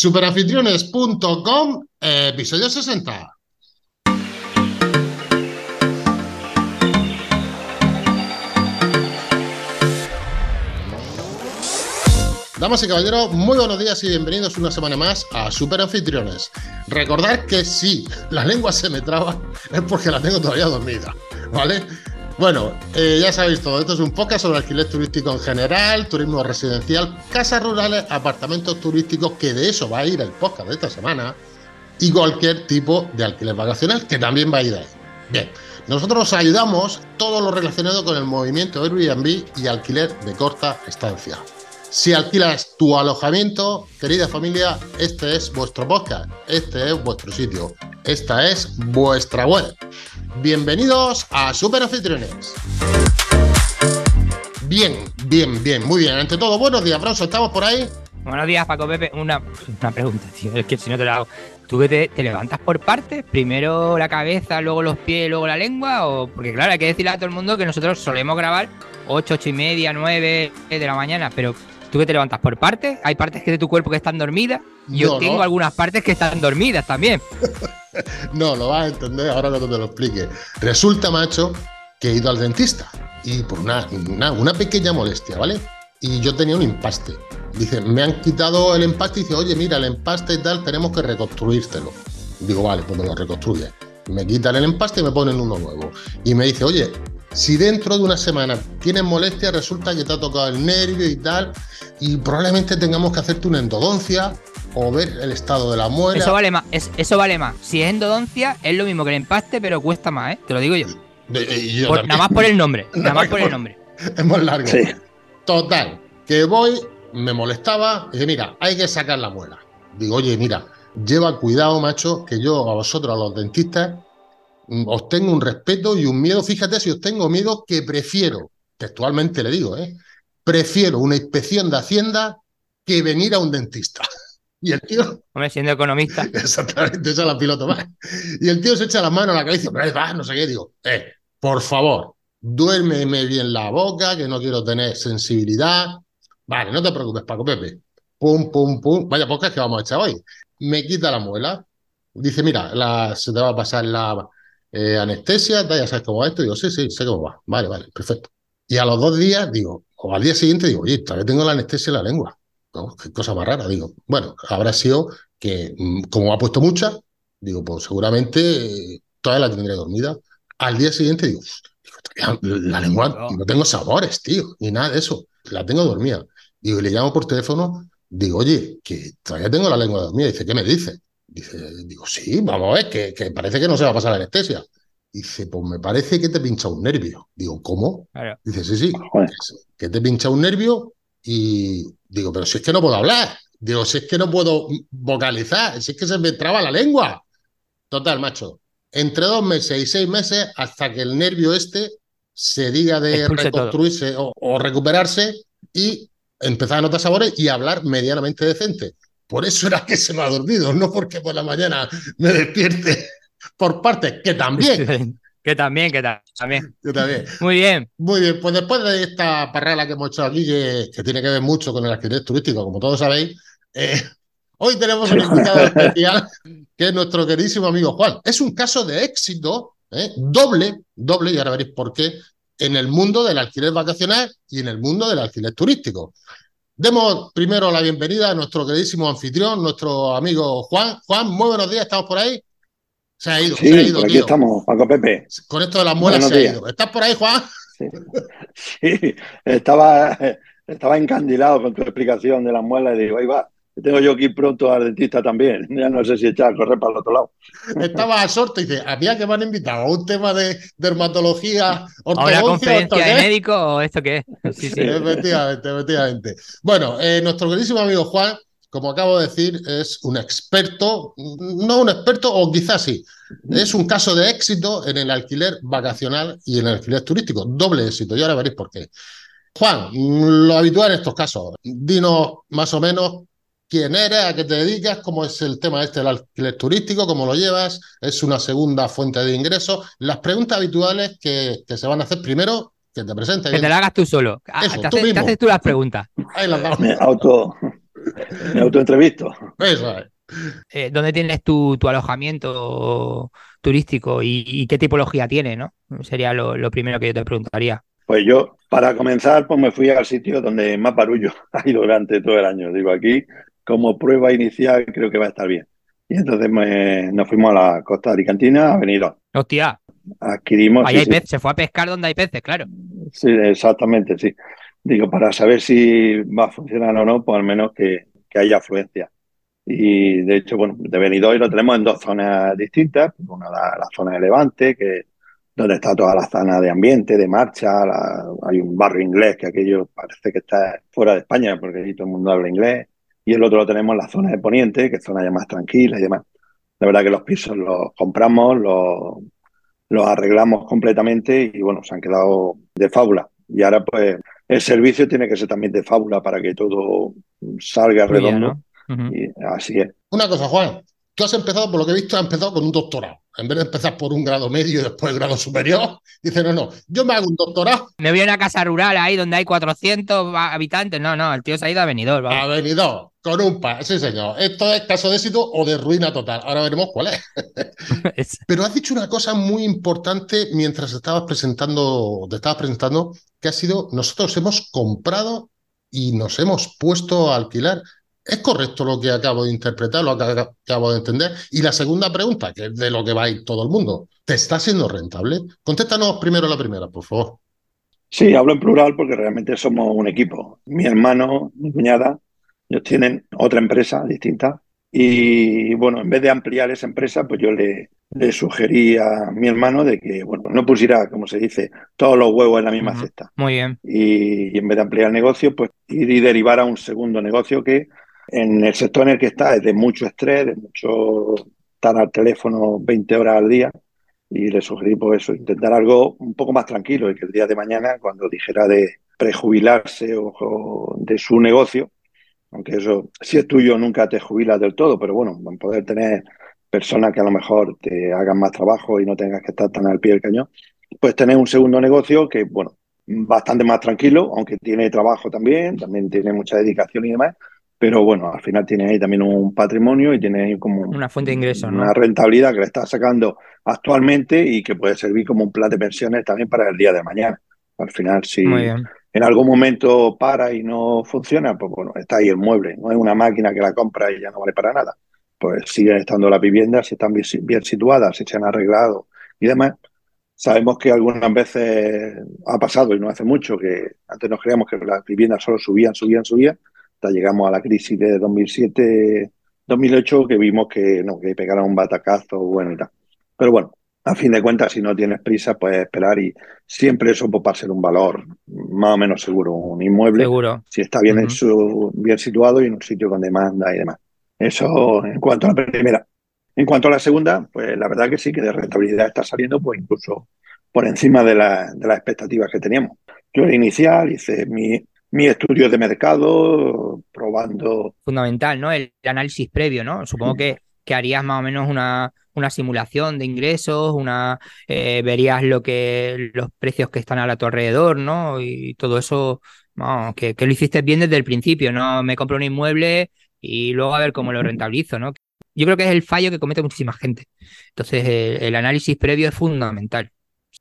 Superanfitriones.com, episodio 60. Damas y caballeros, muy buenos días y bienvenidos una semana más a Super Anfitriones. Recordad que si la lengua se me traba es porque la tengo todavía dormida, ¿vale? Bueno, eh, ya sabéis todo, esto es un podcast sobre alquiler turístico en general, turismo residencial, casas rurales, apartamentos turísticos, que de eso va a ir el podcast de esta semana, y cualquier tipo de alquiler vacacional, que también va a ir ahí. Bien, nosotros os ayudamos todo lo relacionado con el movimiento Airbnb y alquiler de corta estancia. Si alquilas tu alojamiento, querida familia, este es vuestro podcast, este es vuestro sitio, esta es vuestra web. Bienvenidos a Super Anfitriones. Bien, bien, bien, muy bien. Ante todo, buenos días, Bronzo, ¿estamos por ahí? Buenos días, Paco Pepe. Una, una pregunta, tío. Es que si no te la hago. ¿Tú te, te, levantas por partes? ¿Primero la cabeza, luego los pies, luego la lengua? O... Porque claro, hay que decirle a todo el mundo que nosotros solemos grabar 8, 8 y media, 9 de la mañana, pero ¿Tú que te levantas por partes? ¿Hay partes que de tu cuerpo que están dormidas? Yo tengo algunas partes que están dormidas también. no, lo vas a entender ahora cuando te lo explique. Resulta, macho, que he ido al dentista y por una, una, pequeña molestia, ¿vale? Y yo tenía un empaste. Dice, me han quitado el empaste y dice, oye, mira, el empaste y tal, tenemos que reconstruírtelo. Digo, vale, pues me lo reconstruye. Me quitan el empaste y me ponen uno nuevo. Y me dice, oye, si dentro de una semana tienes molestia, resulta que te ha tocado el nervio y tal, y probablemente tengamos que hacerte una endodoncia o ver el estado de la muela. Eso vale más, eso vale más. Si es endodoncia, es lo mismo que el empaste, pero cuesta más, ¿eh? Te lo digo yo. nada más por el nombre, nada más por el nombre. Es más largo. Total, que voy, me molestaba, y dije, mira, hay que sacar la muela. Digo, oye, mira, lleva cuidado, macho, que yo a vosotros, a los dentistas, os tengo un respeto y un miedo. Fíjate si os tengo miedo que prefiero, textualmente le digo, ¿eh? prefiero una inspección de Hacienda que venir a un dentista. Y el tío. Hombre, siendo economista. Exactamente, esa es la piloto más. Y el tío se echa las manos a la cabeza y dice, va, no sé qué. Digo, eh, por favor, duérmeme bien la boca, que no quiero tener sensibilidad. Vale, no te preocupes, Paco Pepe. Pum, pum, pum. Vaya es que vamos a echar hoy. Me quita la muela. Dice, mira, la, se te va a pasar la, eh, anestesia, ya sabes cómo va esto. Digo, sí, sí, sé cómo va. Vale, vale, perfecto. Y a los dos días, digo, o al día siguiente, digo, oye, todavía tengo la anestesia en la lengua. Qué cosa más rara. Digo, bueno, habrá sido que, mm, como ha puesto mucha, digo, pues seguramente eh, todavía la tendré dormida. Al día siguiente, digo, la lengua, no tengo sabores, tío, ni nada de eso. La tengo dormida. Digo, y le llamo por teléfono, digo, oye, que todavía tengo la lengua dormida. Dice, ¿qué me dice? Dice, digo, sí, vamos a ver, que, que, parece que no se va a pasar la anestesia. Dice, pues me parece que te pincha un nervio. Digo, ¿cómo? Dice, sí, sí, que te pincha un nervio y digo, pero si es que no puedo hablar. Digo, si es que no puedo vocalizar, si es que se me traba la lengua. Total, macho. Entre dos meses y seis meses hasta que el nervio este se diga de reconstruirse o, o, recuperarse y empezar a notar sabores y hablar medianamente decente. Por eso era que se me ha dormido, no porque por la mañana me despierte por partes, que también. que también, que también. Que también. Muy bien. Muy bien, pues después de esta parrala que hemos hecho aquí, que, tiene que ver mucho con el alquiler turístico, como todos sabéis, eh, hoy tenemos un invitado especial, que es nuestro queridísimo amigo Juan. Es un caso de éxito, eh, doble, doble, y ahora veréis por qué, en el mundo del alquiler vacacional y en el mundo del alquiler turístico. Demos primero la bienvenida a nuestro queridísimo anfitrión, nuestro amigo Juan. Juan, muy buenos días, ¿estamos por ahí? Se ha ido, sí, se ha ido. aquí estamos, Paco Pepe. Con esto de las muelas se ha ido. ¿Estás por ahí, Juan? Sí, estaba, estaba encandilado con tu explicación de las muelas y digo, ahí va, tengo yo que ir pronto al dentista también. Ya no sé si echar a correr para el otro lado. Estaba a sorte y dice, había que me han invitado a un tema de dermatología, ortodoncia. ¿A conferencia de médico o esto qué es? Sí, sí. efectivamente, efectivamente. Bueno, eh, nuestro queridísimo amigo Juan, como acabo de decir, es un experto, no un experto, o quizás sí, es un caso de éxito en el alquiler vacacional y en el alquiler turístico. Doble éxito, y ahora veréis por qué. Juan, lo habitual en estos casos, dinos más o menos quién eres, a qué te dedicas, cómo es el tema este del alquiler turístico, cómo lo llevas, es una segunda fuente de ingresos. Las preguntas habituales que, se van a hacer primero, que te presentes. Que te la hagas tú solo. Te, haces, tú las preguntas. Me auto, Me autoentrevisto. Eso es. Eh, ¿Dónde tienes tu, tu alojamiento turístico y, y, qué tipología tiene, no? Sería lo, lo, primero que yo te preguntaría. Pues yo, para comenzar, pues me fui al sitio donde más barullo ha ido durante todo el año. Digo, aquí, como prueba inicial, creo que va a estar bien. Y entonces me, nos fuimos a la costa de Alicantina, a venir. Hostia. Adquirimos. Ahí hay sí, peces, se fue a pescar donde hay peces, claro. Sí, exactamente, sí. Digo, para saber si va a funcionar o no, pues al menos que, que haya afluencia. Y de hecho, bueno, de Benidorm lo tenemos en dos zonas distintas. Una la, la zona de Levante, que donde está toda la zona de ambiente, de marcha. La, hay un barrio inglés que aquello parece que está fuera de España, porque allí todo el mundo habla inglés. Y el otro lo tenemos en la zona de Poniente, que es zona ya más tranquila y demás. La verdad que los pisos los compramos, los, los arreglamos completamente y bueno, se han quedado de fábula. Y ahora pues el servicio tiene que ser también de fábula para que todo salga bien, redondo. Y así es. Una cosa, Juan, tú has empezado, por lo que he visto, has empezado con un doctorado. En vez de empezar por un grado medio y después el grado superior, dice, no, no, yo me hago un doctorado Me voy a una casa rural ahí donde hay 400 habitantes. No, no, el tío se ha ido a Benidorm. a vamos. Benidorm con un par. Sí, señor. Esto es caso de éxito o de ruina total. Ahora veremos cuál. Es- Pero has dicho una cosa muy importante mientras estabas presentando, te estabas presentando, que ha sido, nosotros hemos comprado y nos hemos puesto a alquilar. ¿Es correcto lo que acabo de interpretar, lo que acabo de entender? Y la segunda pregunta, que es de lo que va a ir todo el mundo, ¿te está siendo rentable? Contéstanos primero la primera, por favor. Sí, hablo en plural porque realmente somos un equipo. Mi hermano, mi cuñada, ellos tienen otra empresa distinta. Y bueno, en vez de ampliar esa empresa, pues yo le, le sugerí a mi hermano de que, bueno, no pusiera, como se dice, todos los huevos en la misma cesta. Muy bien. y, y en vez de ampliar el negocio, pues ir y derivar a un segundo negocio que en el sector en el que está es de mucho estrés, de mucho estar al teléfono 20 horas al día. Y le sugerí, pues eso, intentar algo un poco más tranquilo y que el día de mañana, cuando dijera de prejubilarse o, o de su negocio, aunque eso, si es tuyo, nunca te jubilas del todo, pero bueno, poder tener personas que a lo mejor te hagan más trabajo y no tengas que estar tan al pie del cañón, pues tener un segundo negocio que, bueno, bastante más tranquilo, aunque tiene trabajo también, también tiene mucha dedicación y demás, pero bueno, al final tiene ahí también un patrimonio y tiene ahí como Una fuente de ingresos, ¿no? una rentabilidad que le está sacando actualmente y que puede servir como un plan de pensiones también para el día de mañana. Al final, si en algún momento para y no funciona, pues bueno, está ahí el mueble, no es una máquina que la compra y ya no vale para nada. Pues siguen estando las viviendas, si están bien situadas, si se han arreglado y demás. Sabemos que algunas veces ha pasado y no hace mucho que antes nos creíamos que las viviendas solo subían, subían, subían, hasta llegamos a la crisis de 2007, 2008 que vimos que no, que pegaron un batacazo, bueno y tal. Pero bueno, a fin de cuentas, si no tienes prisa, puedes esperar y siempre eso pues, va a ser un valor más o menos seguro. Un inmueble, Seguro. si está bien, en su, bien situado y en un sitio con demanda y demás. Eso en cuanto a la primera. En cuanto a la segunda, pues la verdad que sí, que de rentabilidad está saliendo pues incluso por encima de, la- de las expectativas que teníamos. Yo era inicial, hice mi, mi estudio de mercado, probando Fundamental, ¿no? El análisis previo, ¿no? Supongo que, que harías más o menos una, una simulación de ingresos, una eh, verías lo que los precios que están a tu alrededor, ¿no? Y todo eso, vamos, que, que lo hiciste bien desde el principio, ¿no? Me compro un inmueble y luego a ver cómo lo rentabilizo, ¿no? Yo creo que es el fallo que comete muchísima gente. Entonces, el, el análisis previo es fundamental.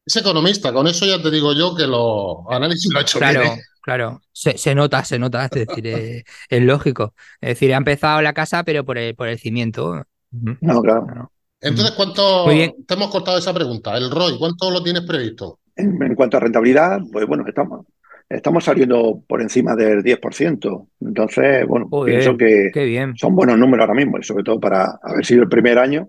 Es economista, con eso ya te digo yo que los análisis lo ha hecho Claro, bien. ¿eh? claro. Se, se nota, se nota, es decir, eh, es lógico. Es decir, ha empezado la casa, pero por el, por el cimiento. No, claro. Claro. Entonces, ¿cuánto Muy bien. te hemos cortado esa pregunta? El ROI, ¿cuánto lo tienes previsto? En, en cuanto a rentabilidad, pues bueno, estamos, estamos saliendo por encima del 10%. Entonces, bueno, Joder, pienso que Qué bien. son buenos números ahora mismo y sobre todo para haber sido el primer año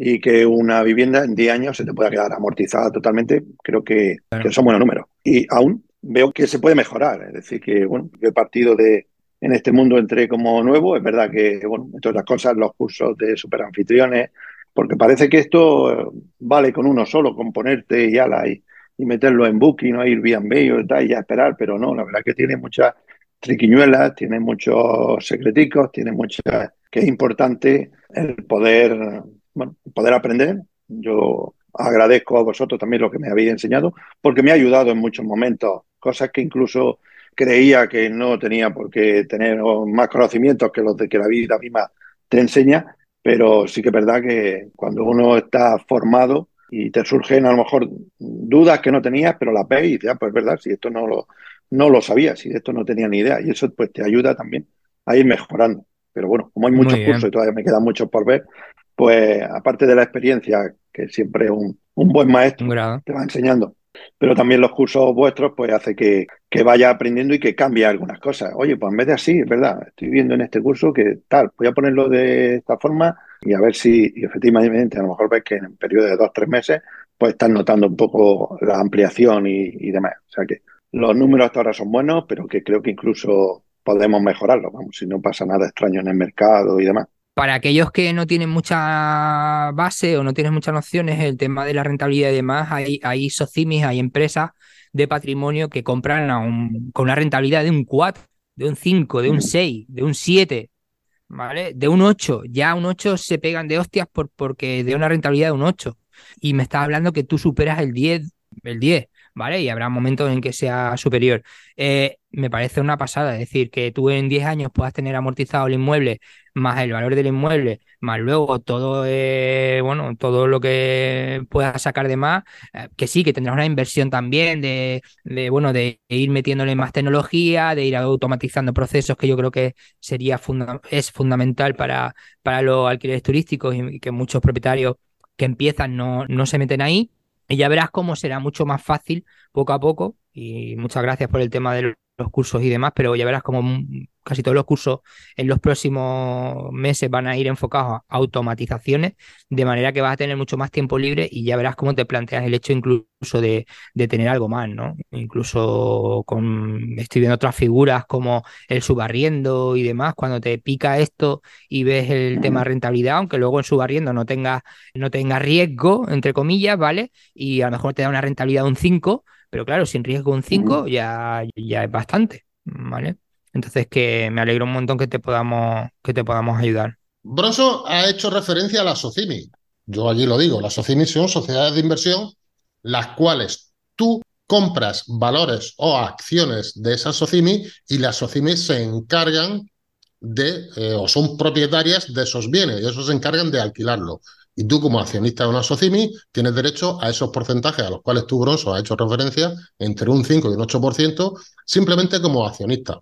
y que una vivienda en 10 años se te pueda quedar amortizada totalmente, creo que, Claro. que son buenos números. Y aún veo que se puede mejorar, es decir, que bueno, yo he partido de, en este mundo entré como nuevo, es verdad que, bueno, entre otras cosas, los cursos de superanfitriones, porque parece que esto eh, vale con uno solo, con ponerte y ala y, y meterlo en Booking o Airbnb o tal y ya esperar, pero no, la verdad que tiene muchas triquiñuelas, tiene muchos secreticos, tiene muchas que es importante el poder, bueno, poder aprender. Yo agradezco a vosotros también lo que me habéis enseñado, porque me ha ayudado en muchos momentos, cosas que incluso creía que no tenía por qué tener más conocimientos que los de que la vida misma te enseña, pero sí que es verdad que cuando uno está formado y te surgen a lo mejor dudas que no tenías, pero las ves y dices, ah, pues es verdad, si esto no lo, no lo sabía, si de esto no tenía ni idea, y eso pues te ayuda también a ir mejorando. Pero bueno, como hay muchos cursos y todavía me quedan muchos por ver, pues aparte de la experiencia, que siempre un, un buen maestro te va enseñando, pero también los cursos vuestros pues hace que, que, vaya aprendiendo y que cambie algunas cosas. Oye, pues en vez de así, es verdad, estoy viendo en este curso que tal, voy a ponerlo de esta forma y a ver si y efectivamente a lo mejor ves que en un periodo de dos, tres meses pues estás notando un poco la ampliación y, y demás. O sea que los números hasta ahora son buenos, pero que creo que incluso podemos mejorarlos, vamos, si no pasa nada extraño en el mercado y demás. Para aquellos que no tienen mucha base o no tienen muchas nociones, el tema de la rentabilidad y demás, hay, hay socimis, hay empresas de patrimonio que compran con una rentabilidad de un 4, de un 5, de un 6, de un 7, ¿vale? De un 8. Ya un 8 se pegan de hostias por, porque de una rentabilidad de un 8. Y me estás hablando que tú superas el 10, el 10. ¿Vale? Y habrá momentos en que sea superior. Eh, me parece una pasada, decir, que tú en 10 años puedas tener amortizado el inmueble, más el valor del inmueble, más luego todo, eh, bueno, todo lo que puedas sacar de más, eh, que sí, que tendrás una inversión también de, bueno, de ir metiéndole más tecnología, de ir automatizando procesos que yo creo que sería es fundamental para, para los alquileres turísticos y que muchos propietarios que empiezan no, no se meten ahí y ya verás cómo será mucho más fácil poco a poco. Y muchas gracias por el tema de los cursos y demás, pero ya verás cómo casi todos los cursos en los próximos meses van a ir enfocados a automatizaciones, de manera que vas a tener mucho más tiempo libre y ya verás cómo te planteas el hecho incluso de, tener algo más, ¿no? Incluso con, estoy viendo otras figuras como el subarriendo y demás, cuando te pica esto y ves el tema rentabilidad, aunque luego en subarriendo no tenga, no tenga riesgo, entre comillas, ¿vale? Y a lo mejor te da una rentabilidad de un 5, pero claro, sin riesgo un 5 ya, ya es bastante, ¿vale? Entonces que me alegro un montón que te podamos, que te podamos ayudar. Broso ha hecho referencia a la SOCIMI. Yo allí lo digo, las SOCIMI son sociedades de inversión las cuales tú compras valores o acciones de esas SOCIMI y las SOCIMI se encargan de, eh, o son propietarias de esos bienes y esos se encargan de alquilarlo. Y tú, como accionista de una SOCIMI, tienes derecho a esos porcentajes a los cuales tú, Grosso, has hecho referencia, entre un 5 y un 8%, simplemente como accionista.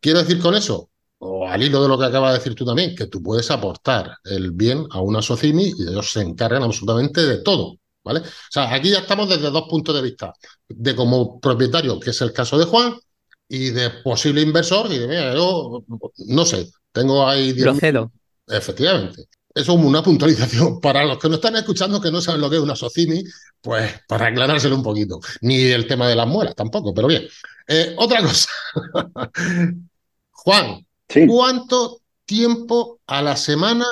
Quiero decir con eso, o al hilo de lo que acabas de decir tú también, que tú puedes aportar el bien a una SOCIMI y ellos se encargan absolutamente de todo. ¿Vale? O sea, aquí ya estamos desde dos puntos de vista. De como propietario, que es el caso de Juan, y de posible inversor, y de, mira, yo no sé, tengo ahí... Procedo. Efectivamente. Eso es una puntualización para los que no están escuchando que no saben lo que es una SOCIMI, pues para aclarárselo un poquito. Ni el tema de las muelas tampoco, pero bien. Eh, otra cosa. Juan, ¿cuánto tiempo a la semana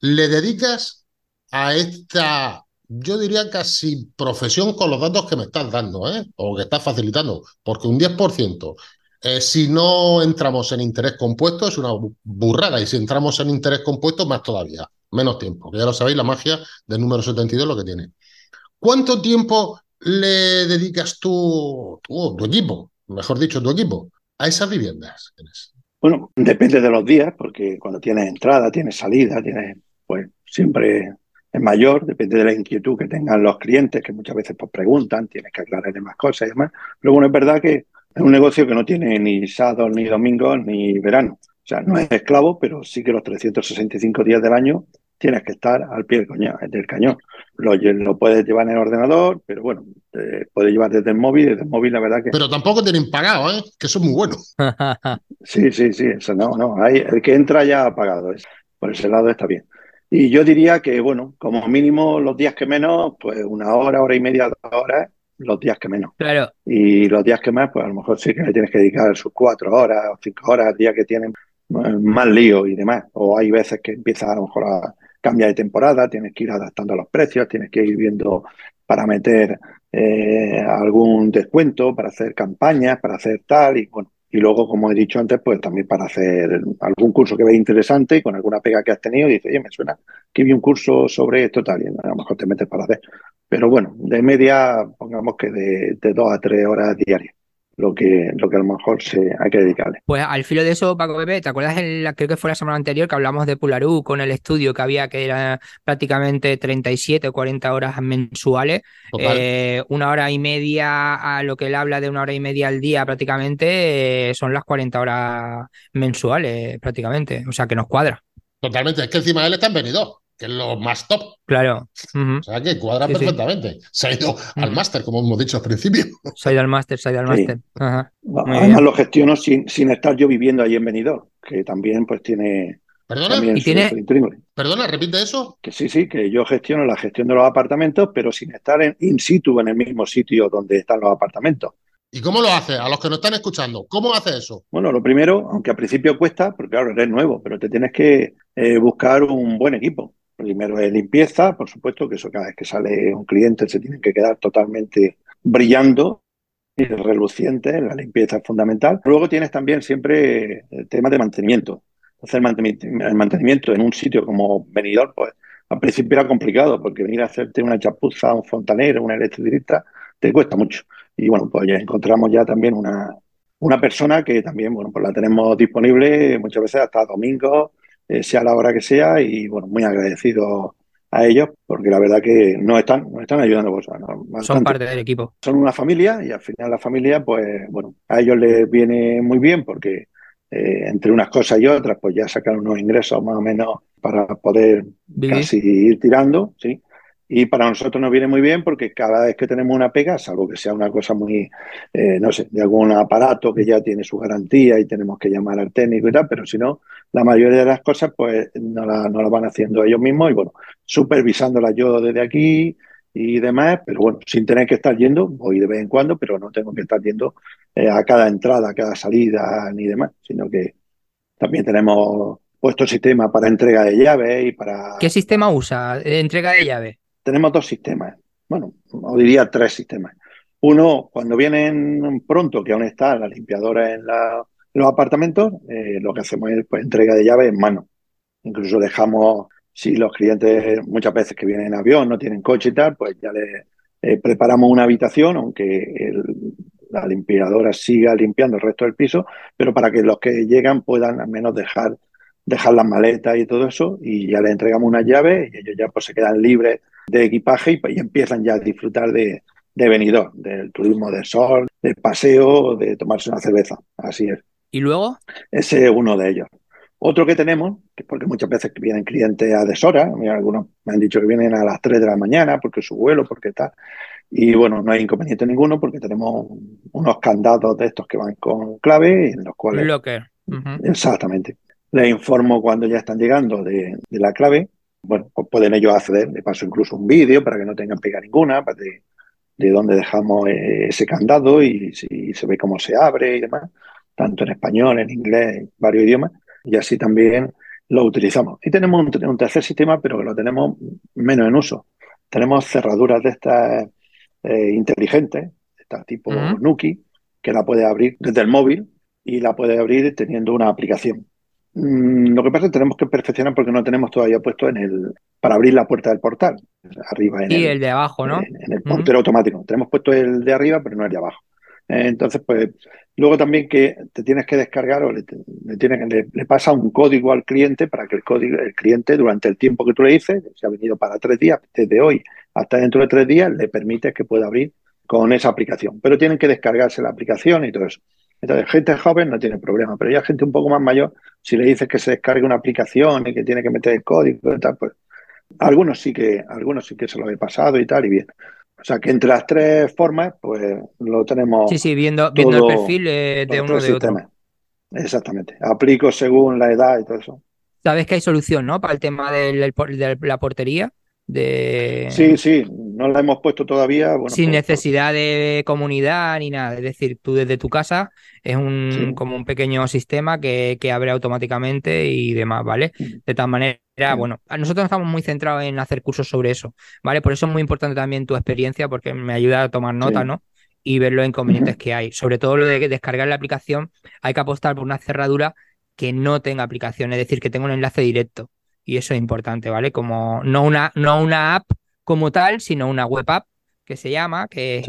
le dedicas a esta, yo diría casi profesión con los datos que me estás dando, ¿eh? o que estás facilitando? Porque un 10%. Eh, si no entramos en interés compuesto es una burrada y si entramos en interés compuesto más todavía, menos tiempo, ya lo sabéis, la magia del número 72 lo que tiene. ¿Cuánto tiempo le dedicas tú, tú tu equipo, mejor dicho, tu equipo, a esas viviendas? Bueno, depende de los días, porque cuando tienes entrada, tienes salida, tienes, pues siempre es mayor, depende de la inquietud que tengan los clientes, que muchas veces pues preguntan, tienes que aclararle más cosas y demás. Pero bueno, es verdad que es un negocio que no tiene ni sábados, ni domingos, ni verano. O sea, no es esclavo, pero sí que los 365 días del año tienes que estar al pie del cañón. Lo, lo puedes llevar en el ordenador, pero bueno, puedes llevar desde el móvil, desde el móvil la verdad que... Pero tampoco tienen pagado, ¿eh? Que eso es muy bueno. sí, sí, sí, eso no, no. Hay, el que entra ya ha pagado, por ese lado está bien. Y yo diría que, bueno, como mínimo los días que menos, pues una hora, hora y media, dos horas los días que menos. Claro. Y los días que más, pues a lo mejor sí que le tienes que dedicar sus cuatro horas o cinco horas, días que tienen más lío y demás. O hay veces que empieza a lo mejor a cambiar de temporada, tienes que ir adaptando los precios, tienes que ir viendo para meter eh, algún descuento, para hacer campañas, para hacer tal y bueno. Y luego, como he dicho antes, pues también para hacer algún curso que veas interesante y con alguna pega que has tenido y dices, oye, me suena que vi un curso sobre esto tal y a lo mejor te metes para hacer. Pero bueno, de media, pongamos que de, dos a tres horas diarias. Lo que, lo que a lo mejor se, hay que dedicarle. Pues al filo de eso, Paco Pepe, ¿te acuerdas? En la, creo que fue la semana anterior que hablamos de Pularú con el estudio que había, que era prácticamente 37 o 40 horas mensuales, eh, una hora y media a lo que él habla de una hora y media al día prácticamente, eh, son las 40 horas mensuales prácticamente, o sea que nos cuadra. Totalmente, es que encima de él está en venido que es lo más top. Claro. O sea que cuadra perfectamente. Se ha ido al máster, como hemos dicho al principio. Se ha ido al máster, se ha ido al máster. Además lo gestiono sin, sin estar yo viviendo allí en Benidorm, que también pues tiene... ¿Perdona? ¿Perdona? ¿Repite eso? Que sí, sí, que yo gestiono la gestión de los apartamentos, pero sin estar en in situ en el mismo sitio donde están los apartamentos. ¿Y cómo lo hace? A los que nos están escuchando, ¿cómo hace eso? Bueno, lo primero, aunque al principio cuesta, porque claro, eres nuevo, pero te tienes que eh, buscar un buen equipo. Primero es limpieza, por supuesto, que eso cada vez que sale un cliente se tiene que quedar totalmente brillando y reluciente, la limpieza es fundamental. Luego tienes también siempre el tema de mantenimiento. Hacer el mantenimiento en un sitio como venidor, pues al principio era complicado, porque venir a hacerte una chapuza, un fontanero, un electricista, te cuesta mucho. Y bueno, pues ya encontramos ya también una, una persona que también, bueno, pues la tenemos disponible muchas veces hasta domingo, eh, sea la hora que sea, y bueno, muy agradecido a ellos, porque la verdad que nos están, nos están ayudando. Pues, Son parte del equipo. Son una familia y al final la familia, pues bueno, a ellos les viene muy bien porque eh, entre unas cosas y otras, pues ya sacan unos ingresos más o menos para poder casi ir tirando, ¿sí? Y para nosotros nos viene muy bien porque cada vez que tenemos una pega, salvo que sea una cosa muy, eh, no sé, de algún aparato que ya tiene su garantía y tenemos que llamar al técnico y tal, pero si no, la mayoría de las cosas pues no las no la van haciendo ellos mismos y bueno, supervisándolas yo desde aquí y demás, pero bueno, sin tener que estar yendo, voy de vez en cuando, pero no tengo que estar yendo eh, a cada entrada, a cada salida ni demás, sino que también tenemos puesto sistema para entrega de llaves y para... ¿Qué sistema usa entrega de llaves? Tenemos dos sistemas, bueno, o diría tres sistemas. Uno, cuando vienen pronto, que aún está la limpiadora en, los apartamentos, eh, lo que hacemos es pues, entrega de llaves en mano. Incluso dejamos, si los clientes muchas veces que vienen en avión, no tienen coche y tal, pues ya les eh, preparamos una habitación, aunque la limpiadora siga limpiando el resto del piso, pero para que los que llegan puedan al menos dejar, dejar las maletas y todo eso, y ya les entregamos una llave y ellos ya pues se quedan libres de equipaje y, empiezan ya a disfrutar de, de del turismo de sol, del paseo, de tomarse una cerveza. Así es. ¿Y luego? Ese es uno de ellos. Otro que tenemos, que porque muchas veces vienen clientes a deshora, algunos me han dicho que vienen a las 3 de la mañana porque su vuelo, porque tal. Y bueno, no hay inconveniente ninguno porque tenemos unos candados de estos que van con clave en los cuales... Locker. Exactamente. Les informo cuando ya están llegando de, de la clave bueno, pues pueden ellos acceder. Le paso incluso un vídeo para que no tengan pega ninguna, de, de dónde dejamos eh, ese candado y si se ve cómo se abre y demás, tanto en español, en inglés, varios idiomas, y así también lo utilizamos. Y tenemos un, tercer sistema, pero que lo tenemos menos en uso. Tenemos cerraduras de estas eh, inteligentes, de tipo Nuki, que la puede abrir desde el móvil y la puede abrir teniendo una aplicación. Mm, lo que pasa es que tenemos que perfeccionar porque no tenemos todavía puesto en el para abrir la puerta del portal arriba en y el, de abajo, ¿no? En, el portero automático. Tenemos puesto el de arriba, pero no el de abajo. Eh, entonces, pues luego también que te tienes que descargar o le, le, le, pasa un código al cliente para que el código el cliente durante el tiempo que tú le dices, si ha venido para tres días, desde hoy hasta dentro de tres días, le permites que pueda abrir con esa aplicación. Pero tienen que descargarse la aplicación y todo eso. Entonces, gente joven no tiene problema, pero ya gente un poco más mayor, si le dices que se descargue una aplicación y que tiene que meter el código y tal, pues algunos sí que, algunos sí que se lo he pasado y tal, y bien. O sea que entre las tres formas, pues lo tenemos. Sí, sí, viendo, viendo el perfil eh, de uno de otro. Exactamente. Aplico según la edad y todo eso. Sabes que hay solución, ¿no? Para el tema de la portería. De... Sí, sí, no la hemos puesto todavía. Sin pues, necesidad de comunidad ni nada. Es decir, tú desde tu casa es un como un pequeño sistema que, que, abre automáticamente y demás, ¿vale? De tal manera, bueno, nosotros estamos muy centrados en hacer cursos sobre eso, ¿vale? Por eso es muy importante también tu experiencia porque me ayuda a tomar nota, ¿no? Y ver los inconvenientes que hay. Sobre todo lo de descargar la aplicación, hay que apostar por una cerradura que no tenga aplicación, es decir, que tenga un enlace directo y eso es importante, ¿vale? Como no una, no una app como tal, sino una web app que se llama, que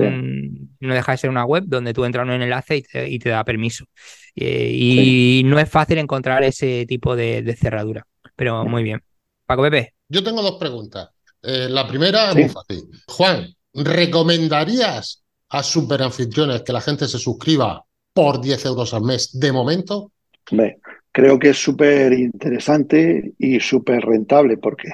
no deja de ser una web donde tú entras en un enlace y te, da permiso. Eh, y no es fácil encontrar ese tipo de, cerradura, pero muy bien. Paco Pepe. Yo tengo dos preguntas. Eh, la primera es muy fácil. Juan, ¿recomendarías a superanfitriones que la gente se suscriba por 10 euros al mes de momento? Creo que es súper interesante y súper rentable porque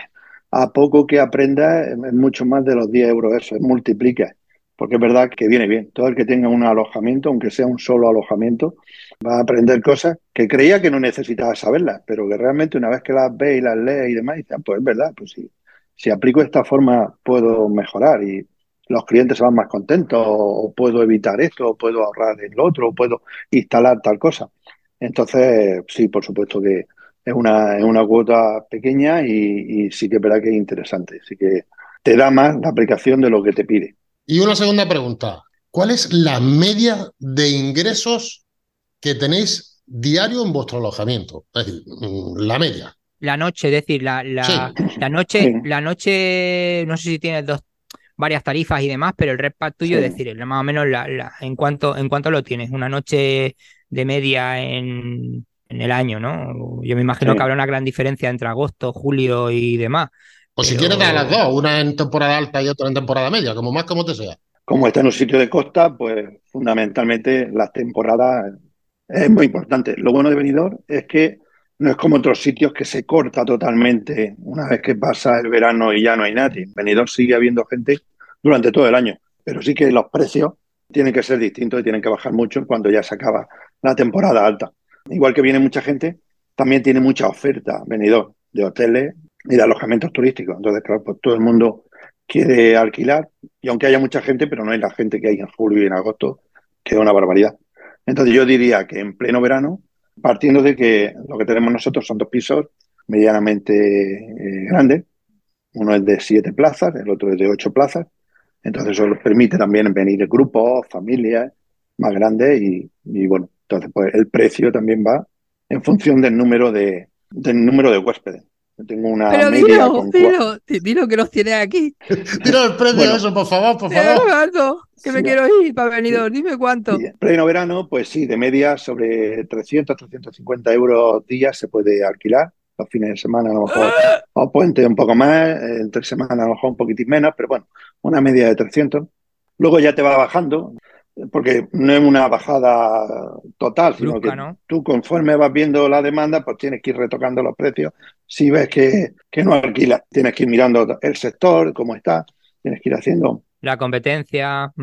a poco que aprenda es mucho más de los 10 euros eso, multiplica porque es verdad que viene bien. Todo el que tenga un alojamiento, aunque sea un solo alojamiento, va a aprender cosas que creía que no necesitaba saberlas, pero que realmente una vez que las ve y las lee y demás, dice, ah, pues es verdad, pues si aplico esta forma puedo mejorar y los clientes se van más contentos, o puedo evitar esto, o puedo ahorrar en lo otro, o puedo instalar tal cosa. Entonces, sí, por supuesto que es una, es una cuota pequeña y, y sí que es verdad que es interesante. Así que te da más la aplicación de lo que te pide. Y una segunda pregunta. ¿Cuál es la media de ingresos que tenéis diario en vuestro alojamiento? Es decir, mm, la media. La noche, es decir, la, la, la noche, la noche, no sé si tienes dos varias tarifas y demás, pero el repat tuyo es decir, más o menos la, en cuanto en cuanto lo tienes, una noche de media en, en el año, ¿no? Yo me imagino que habrá una gran diferencia entre agosto, julio y demás. O si quieres dar las dos, una en temporada alta y otra en temporada media, como más como te sea. Como está en un sitio de costa, pues fundamentalmente las temporadas es muy importante. Lo bueno de Benidorm es que no es como otros sitios que se corta totalmente una vez que pasa el verano y ya no hay nadie. En Benidorm sigue habiendo gente durante todo el año, pero sí que los precios tienen que ser distintos y tienen que bajar mucho cuando ya se acaba la temporada alta. Igual que viene mucha gente, también tiene mucha oferta Benidorm de hoteles y de alojamientos turísticos. Entonces, claro, pues todo el mundo quiere alquilar y aunque haya mucha gente, pero no hay la gente que hay en julio y en agosto, que es una barbaridad. Entonces yo diría que en pleno verano, partiendo de que lo que tenemos nosotros son dos pisos medianamente eh, grandes, uno es de siete plazas, el otro es de ocho plazas, entonces eso permite también venir grupos, familias más grandes y, bueno, entonces pues el precio también va en función del número de, del número de huéspedes. Tengo una Pero media dilo, dilo, dilo, que los tiene aquí. Dilo el precio eso, por favor, por favor. que me quiero ir para venido, dime cuánto. En pleno verano, pues sí, de media sobre 300, 350 euros días se puede alquilar. Los fines de semana a lo mejor, ¡Ah! o puente un poco más, entre semanas a lo mejor un poquitín menos, pero bueno, una media de 300. Luego ya te va bajando porque no es una bajada total, sino que tú conforme vas viendo la demanda, pues tienes que ir retocando los precios. Si ves que, que no alquila, tienes que ir mirando el sector, cómo está, tienes que ir haciendo... La competencia.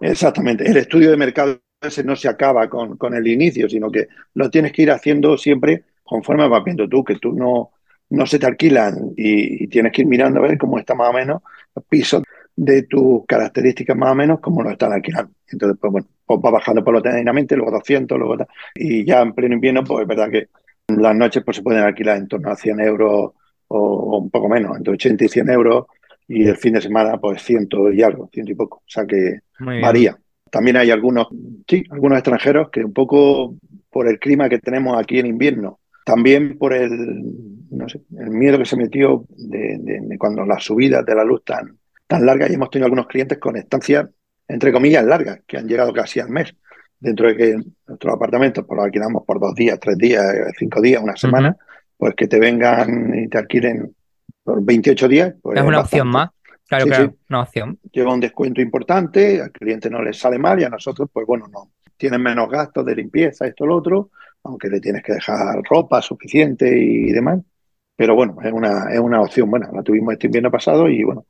Exactamente. El estudio de mercado ese no se acaba con, con el inicio, sino que lo tienes que ir haciendo siempre conforme vas viendo tú, que tú no, no se te alquilan y, y, tienes que ir mirando a ver cómo está más o menos pisos de tus características más o menos como lo están alquilando. Entonces, pues bueno, pues va bajando paulatinamente, luego 200, luego y ya en pleno invierno, pues es verdad que las noches pues se pueden alquilar en torno a 100 euros o, un poco menos, entre 80 y 100 euros, y el fin de semana pues 100 y algo, 100 y poco, o sea que varía. También hay algunos, sí, algunos extranjeros que un poco por el clima que tenemos aquí en invierno, también por el, no sé, el miedo que se metió de, de cuando las subidas de la luz tan, tan largas y hemos tenido algunos clientes con estancias, entre comillas, largas, que han llegado casi al mes. Dentro de que nuestros apartamentos pues, los alquilamos por dos días, tres días, cinco días, una semana, pues que te vengan y te alquilen por 28 días. Pues es una opción más. Claro, claro, una opción. Lleva un descuento importante, al cliente no le sale mal y a nosotros, pues bueno, no. Tienen menos gastos de limpieza, esto, lo otro, aunque le tienes que dejar ropa suficiente y demás. Pero bueno, es una, es una opción buena. La tuvimos este invierno pasado y bueno,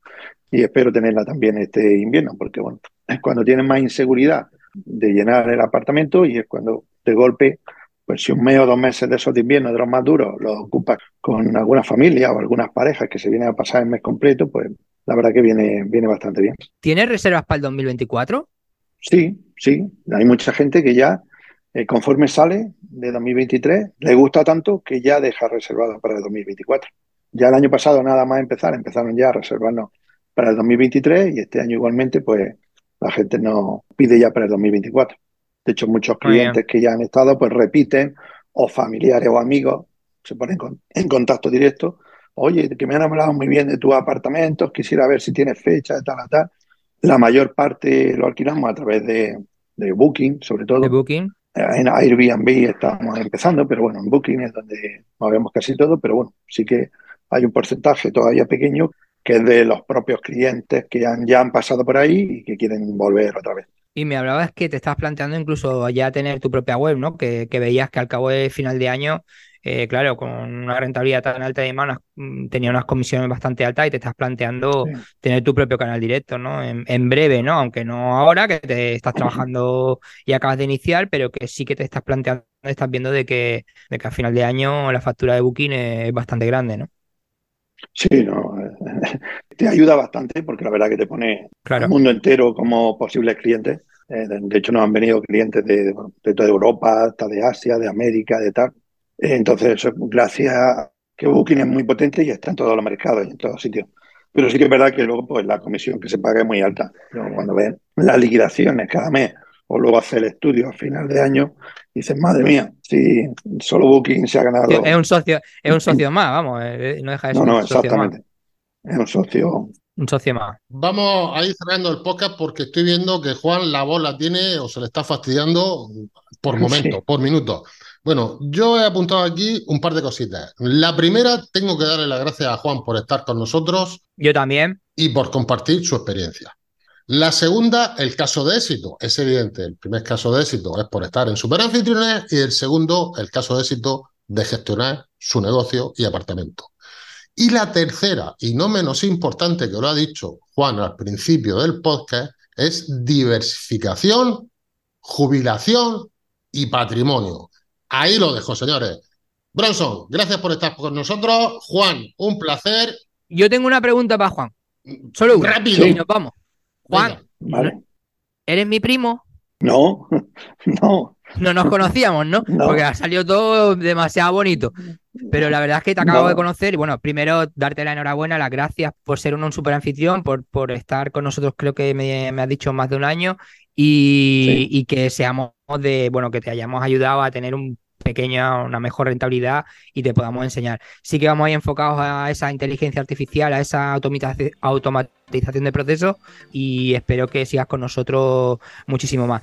y espero tenerla también este invierno, porque bueno, es cuando tienes más inseguridad de llenar el apartamento y es cuando de golpe, pues si un mes o dos meses de esos de invierno, de los más duros, los ocupas con alguna familia o algunas parejas que se vienen a pasar el mes completo, pues la verdad que viene, viene bastante bien. ¿Tienes reservas para el 2024? Sí, sí. Hay mucha gente que ya, eh, conforme sale de 2023, le gusta tanto que ya deja reservado para el 2024. Ya el año pasado, nada más empezar, empezaron ya a reservarnos para el 2023 y este año igualmente, pues la gente nos pide ya para el 2024. De hecho, muchos clientes que ya han estado, pues repiten, o familiares o amigos se ponen en contacto directo. Oye, que me han hablado muy bien de tus apartamentos, quisiera ver si tienes fecha, tal, tal. La mayor parte lo alquilamos a través de, de Booking, sobre todo. De Booking. En Airbnb estamos empezando, pero bueno, en Booking es donde movemos casi todo, pero bueno, sí que hay un porcentaje todavía pequeño que es de los propios clientes que han, ya han pasado por ahí y que quieren volver otra vez. Y me hablabas que te estás planteando incluso ya tener tu propia web, ¿no? Que, que veías que al cabo de final de año eh, claro, con una rentabilidad tan alta de mm, tenía unas comisiones bastante altas y te estás planteando tener tu propio canal directo, ¿no? En, breve, ¿no? Aunque no ahora, que te estás trabajando y acabas de iniciar, pero que sí que te estás planteando, estás viendo de que, de que a final de año la factura de Booking es bastante grande, ¿no? Sí, no, te ayuda bastante porque la verdad que te pone el mundo entero como posibles clientes. Eh, de hecho, nos han venido clientes de, de toda Europa, hasta de Asia, de América, de tal. Entonces, gracias a que Booking es muy potente y está en todos los mercados y en todos sitios. Pero sí que es verdad que luego pues la comisión que se paga es muy alta. Cuando ven las liquidaciones cada mes o luego hace el estudio a final de año, dices, madre mía, si solo Booking se ha ganado. Es un socio, es un socio más, vamos, eh, no deja de ser. No, no, exactamente. Es un socio. Un socio más. Vamos a ir cerrando el podcast porque estoy viendo que Juan la bola tiene o se le está fastidiando por momento, por minuto. Bueno, yo he apuntado aquí un par de cositas. La primera, tengo que darle las gracias a Juan por estar con nosotros. Yo también. Y por compartir su experiencia. La segunda, el caso de éxito. Es evidente, el primer caso de éxito es por estar en Superanfitriones y el segundo, el caso de éxito de gestionar su negocio y apartamento. Y la tercera, y no menos importante que lo ha dicho Juan al principio del podcast, es diversificación, jubilación y patrimonio. Ahí lo dejo, señores. Bronson, gracias por estar con nosotros. Juan, un placer. Yo tengo una pregunta para Juan. Solo una. Rápido. nos vamos. Juan, ¿eres mi primo? No, no. No nos conocíamos, ¿no? Porque ha salido todo demasiado bonito. Pero la verdad es que te acabo de conocer. Y bueno, primero darte la enhorabuena, las gracias por ser un, super anfitrión, por, por estar con nosotros, creo que me, me has dicho más de un año. Y, y, que seamos de, bueno, que te hayamos ayudado a tener un pequeña, una mejor rentabilidad y te podamos enseñar. Sí que vamos ahí enfocados a esa inteligencia artificial, a esa automatización de procesos y espero que sigas con nosotros muchísimo más.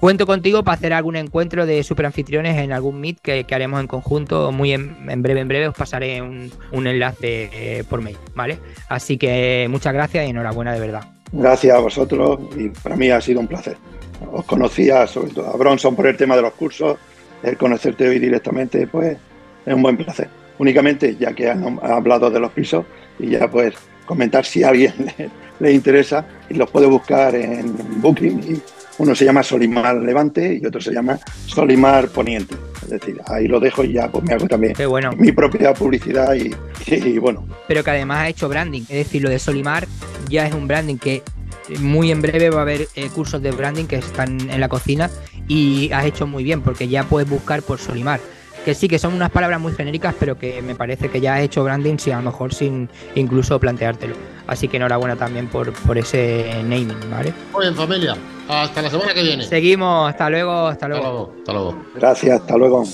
Cuento contigo para hacer algún encuentro de superanfitriones en algún meet que, haremos en conjunto. Muy en, breve, en breve os pasaré un, enlace eh, por mail, ¿vale? Así que muchas gracias y enhorabuena de verdad. Gracias a vosotros y para mí ha sido un placer. Os conocía sobre todo a Bronson por el tema de los cursos el conocerte hoy directamente, pues es un buen placer. Únicamente, ya que han hablado de los pisos, y ya pues comentar si a alguien le, interesa, y los puede buscar en Booking. Y uno se llama Solimar Levante y otro se llama Solimar Poniente. Es decir, ahí lo dejo y ya pues me hago también bueno. mi propia publicidad y, y, bueno. Pero que además ha hecho branding, es decir, lo de Solimar ya es un branding que muy en breve va a haber eh, cursos de branding que están en la cocina y has hecho muy bien porque ya puedes buscar por Solimar. Que sí, que son unas palabras muy genéricas, pero que me parece que ya has hecho branding, sí, a lo mejor sin incluso planteártelo. Así que enhorabuena también por, por ese naming, ¿vale? Muy bien, familia. Hasta la semana que viene. Seguimos, hasta luego, hasta luego. Hasta luego. Hasta luego. Gracias, hasta luego.